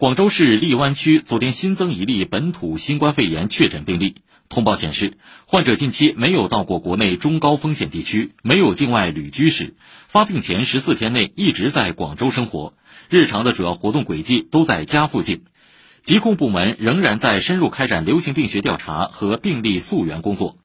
广州市荔湾区昨天新增一例本土新冠肺炎确诊病例。通报显示患者近期没有到过国内中高风险地区没有境外旅居史发病前十四天内一直在广州生活。日常的主要活动轨迹都在家附近。疾控部门仍然在深入开展流行病学调查和病例溯源工作。